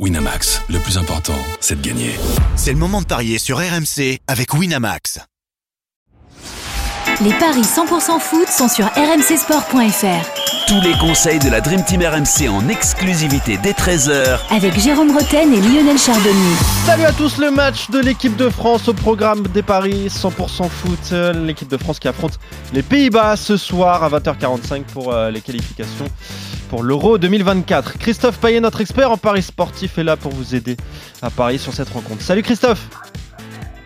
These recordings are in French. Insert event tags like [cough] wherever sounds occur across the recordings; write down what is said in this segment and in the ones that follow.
Winamax, le plus important, c'est de gagner. C'est le moment de parier sur RMC avec Winamax. Les paris 100% foot sont sur rmcsport.fr. Tous les conseils de la Dream Team RMC en exclusivité dès 13h Avec Jérôme Roten et Lionel Chardonnay. Salut à tous, le match de l'équipe de France au programme des paris 100% foot. L'équipe de France qui affronte les Pays-Bas ce soir à 20h45 pour euh, les qualifications pour l'Euro 2024. Christophe Payet, notre expert en paris sportif, est là pour vous aider à parier sur cette rencontre. Salut Christophe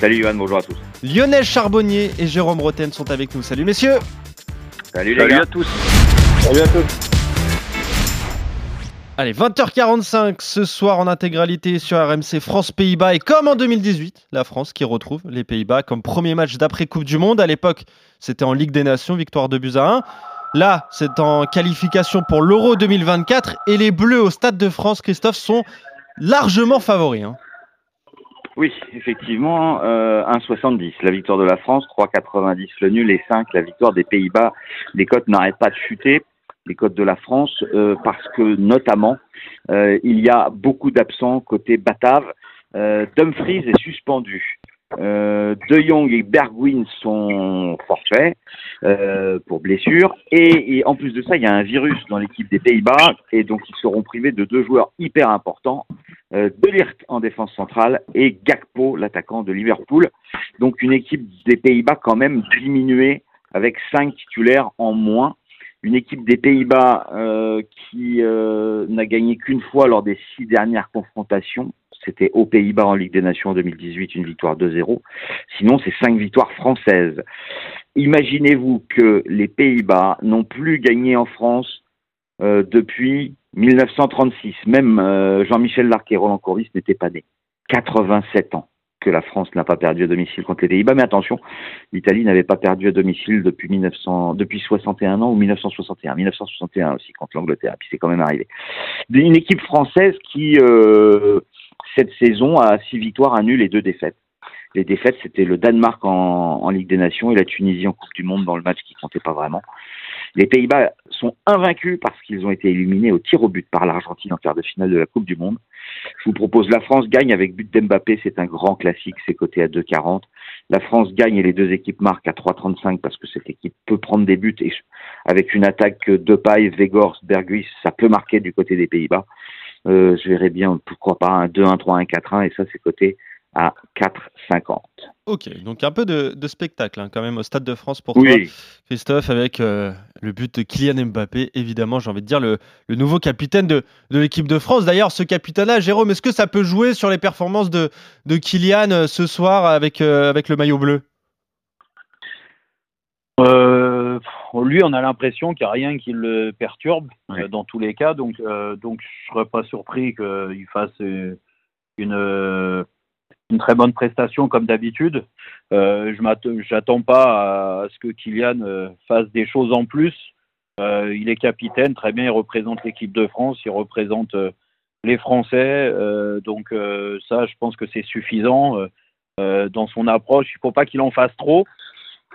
Salut Yohan, bonjour à tous. Lionel Charbonnier et Jérôme Roten sont avec nous. Salut messieurs Salut les gars. à tous. Salut à tous. Allez, 20h45 ce soir en intégralité sur RMC France-Pays-Bas. Et comme en 2018, la France qui retrouve les Pays-Bas comme premier match d'après Coupe du Monde. À l'époque, c'était en Ligue des Nations, victoire de buts à 1. Là, c'est en qualification pour l'Euro 2024 et les Bleus au Stade de France, Christophe, sont largement favoris. hein. Oui, effectivement, euh, 1,70 la victoire de la France, 3,90 le nul et 5 la victoire des Pays-Bas. Les cotes n'arrêtent pas de chuter, les cotes de la France, euh, parce que notamment, euh, il y a beaucoup d'absents côté Batave. Euh, Dumfries est suspendu. De Jong et Bergwijn sont forfaits pour blessure. Et, en plus de ça, il y a un virus dans l'équipe des Pays-Bas et donc ils seront privés de deux joueurs hyper importants, De Ligt en défense centrale et Gakpo, l'attaquant de Liverpool. Donc une équipe des Pays-Bas quand même diminuée avec cinq titulaires en moins. Une équipe des Pays-Bas euh, qui euh, n'a gagné qu'une fois lors des six dernières confrontations. C'était aux Pays-Bas en Ligue des Nations en 2018, une victoire 2-0. Sinon, c'est cinq victoires françaises. Imaginez-vous que les Pays-Bas n'ont plus gagné en France euh, depuis 1936. Même Jean-Michel Larquet et Roland Courbis n'étaient pas nés. 87 ans que la France n'a pas perdu à domicile contre les Pays-Bas. Mais attention, l'Italie n'avait pas perdu à domicile depuis 1900, depuis 61 ans ou 1961. 1961 aussi contre l'Angleterre. Puis c'est quand même arrivé. Une équipe française qui, euh, cette saison, a six victoires, un nul et deux défaites. Les défaites, c'était le Danemark en, en Ligue des Nations et la Tunisie en Coupe du Monde dans le match qui comptait pas vraiment. Les Pays-Bas sont invaincus parce qu'ils ont été éliminés au tir au but par l'Argentine en quart de finale de la Coupe du Monde. Je vous propose la France gagne avec but d'Mbappé, c'est un grand classique, c'est coté à 2,40. La France gagne et les deux équipes marquent à 3,35 parce que cette équipe peut prendre des buts et avec une attaque de paille, Vegors, Berguis, ça peut marquer du côté des Pays-Bas. Euh, je verrais bien, pourquoi pas, un 2-1, 3-1, 4-1 et ça c'est coté à 4,50. Ok, donc un peu de, de spectacle hein, quand même au Stade de France pour toi, Christophe, avec euh, le but de Kylian Mbappé, évidemment, j'ai envie de dire, le, le nouveau capitaine de, de l'équipe de France. D'ailleurs, ce capitaine-là, Jérôme, est-ce que ça peut jouer sur les performances de, de Kylian euh, ce soir avec, euh, avec le maillot bleu? Lui, on a l'impression qu'il n'y a rien qui le perturbe Ouais. dans tous les cas, donc donc je serais pas surpris qu'il fasse une une très bonne prestation comme d'habitude. Euh, je m'attends, j'attends pas à, ce que Kylian euh, fasse des choses en plus. Euh, il est capitaine, très bien, il représente l'équipe de France, il représente les Français, euh, donc ça, je pense que c'est suffisant dans son approche. Il faut pas qu'il en fasse trop.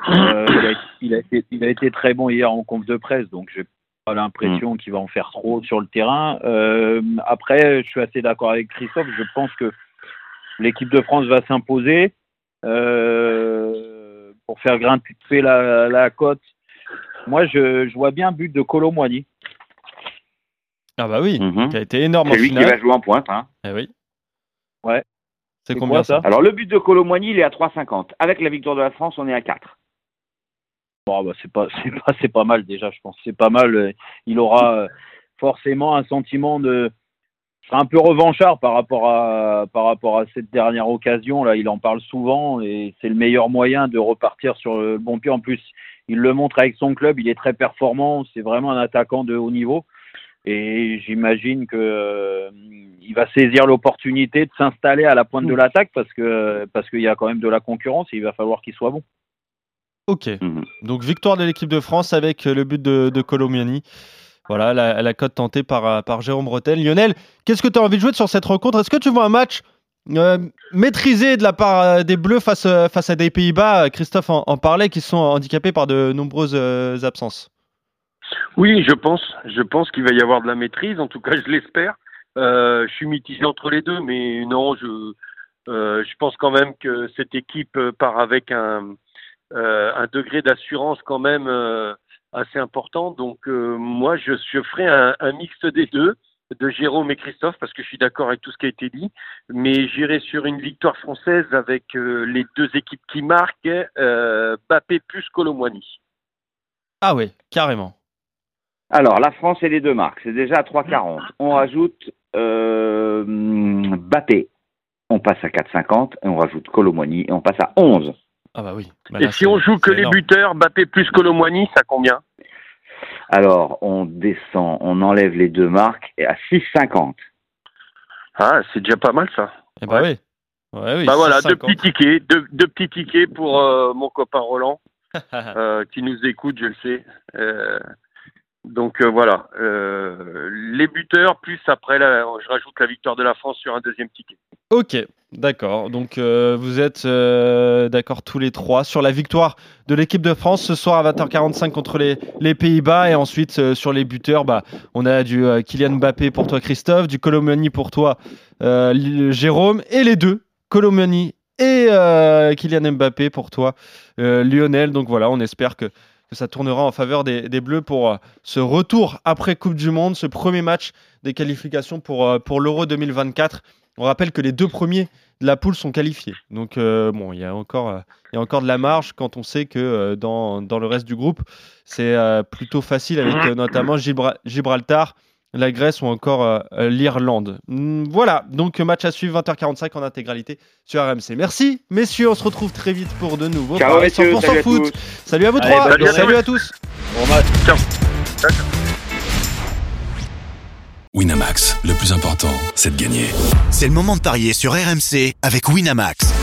Il, a, il a été, il a été très bon hier en conf de presse, donc j'ai pas l'impression qu'il va en faire trop sur le terrain. Après, je suis assez d'accord avec Christophe. Je pense que l'équipe de France va s'imposer euh, pour faire grimper la, la cote. Moi, je, je vois bien un but de Colomboigny. Ah bah oui, Mhm. qui a été énorme en c'est lui qui va jouer en pointe. Hein. Eh oui. Ouais. C'est combien quoi, ça Alors le but de Colomboigny, il est à 3,50. Avec la victoire de la France, on est à 4. Bon, bah, c'est pas, [laughs] c'est pas, c'est pas mal déjà. Je pense c'est pas mal. Euh, Il aura euh, forcément un sentiment de, il sera un peu revanchard par rapport à, par rapport à cette dernière occasion. Là, il en parle souvent et c'est le meilleur moyen de repartir sur le bon pied. En plus, il le montre avec son club. Il est très performant. C'est vraiment un attaquant de haut niveau. Et j'imagine que euh, il va saisir l'opportunité de s'installer à la pointe de l'attaque parce que parce qu'il y a quand même de la concurrence et il va falloir qu'il soit bon. Ok. Mhm. Donc victoire de l'équipe de France avec le but de, de Colomiani. Voilà la, cote tentée par, euh, par Jérôme Bretel. Lionel, qu'est-ce que tu as envie de jouer sur cette rencontre? Est-ce que tu vois un match euh, maîtrisé de la part euh, des Bleus face, face à des Pays-Bas? Christophe en, parlait, qui sont handicapés par de nombreuses absences. Oui, je pense. Je pense qu'il va y avoir de la maîtrise. En tout cas, je l'espère. Je suis mitigé entre les deux, mais non, je, je pense quand même que cette équipe part avec un, un degré d'assurance quand même assez important. Donc moi, je, je ferai un, un mixte des deux de Jérôme et Christophe parce que je suis d'accord avec tout ce qui a été dit, mais j'irai sur une victoire française avec les deux équipes qui marquent, euh, Bappé plus Colomboigny. Ah oui, carrément. Alors, la France et les deux marques, c'est déjà à 3,40. On rajoute euh, Bappé, on passe à 4,50 et on rajoute Colomboigny et on passe à 11. Ah bah oui. Bah et si on joue que les buteurs, Bappé plus Colomboigny, ça combien Alors, on descend, on enlève les deux marques et à 6,50. Ah, c'est déjà pas mal ça. Eh bah oui. Ouais, oui bah voilà, deux petits tickets, deux, deux petits tickets pour euh, mon copain Roland, [laughs] euh, qui nous écoute, je le sais. Euh, donc euh, voilà, euh, les buteurs, plus après, je rajoute la victoire de la France sur un deuxième ticket. Ok, d'accord. Donc euh, vous êtes d'accord tous les trois sur la victoire de l'équipe de France ce soir à 20h45 contre les, les Pays-Bas. Et ensuite, sur les buteurs, bah, on a du Kylian Mbappé pour toi, Christophe, du Colomani pour toi, Jérôme, et les deux, Colomani et Kylian Mbappé pour toi, Lionel. Donc voilà, on espère que ça tournera en faveur des, Bleus pour euh, ce retour après Coupe du Monde, ce premier match des qualifications pour, euh, pour l'Euro 2024. On rappelle que les deux premiers de la poule sont qualifiés. Donc, euh, bon, il y, a encore, y a encore de la marge quand on sait que dans, dans le reste du groupe, c'est plutôt facile avec notamment Gibraltar la Grèce ou encore euh, euh, l'Irlande. Mm, voilà, donc match à suivre 20h45 en intégralité sur RMC. Merci messieurs, on se retrouve très vite pour de nouveaux Ciao, messieurs, 100% foot. Salut à vous trois, salut, à tous. Bon match. Ciao. Winamax, le plus important, c'est de gagner. C'est le moment de parier sur RMC avec Winamax.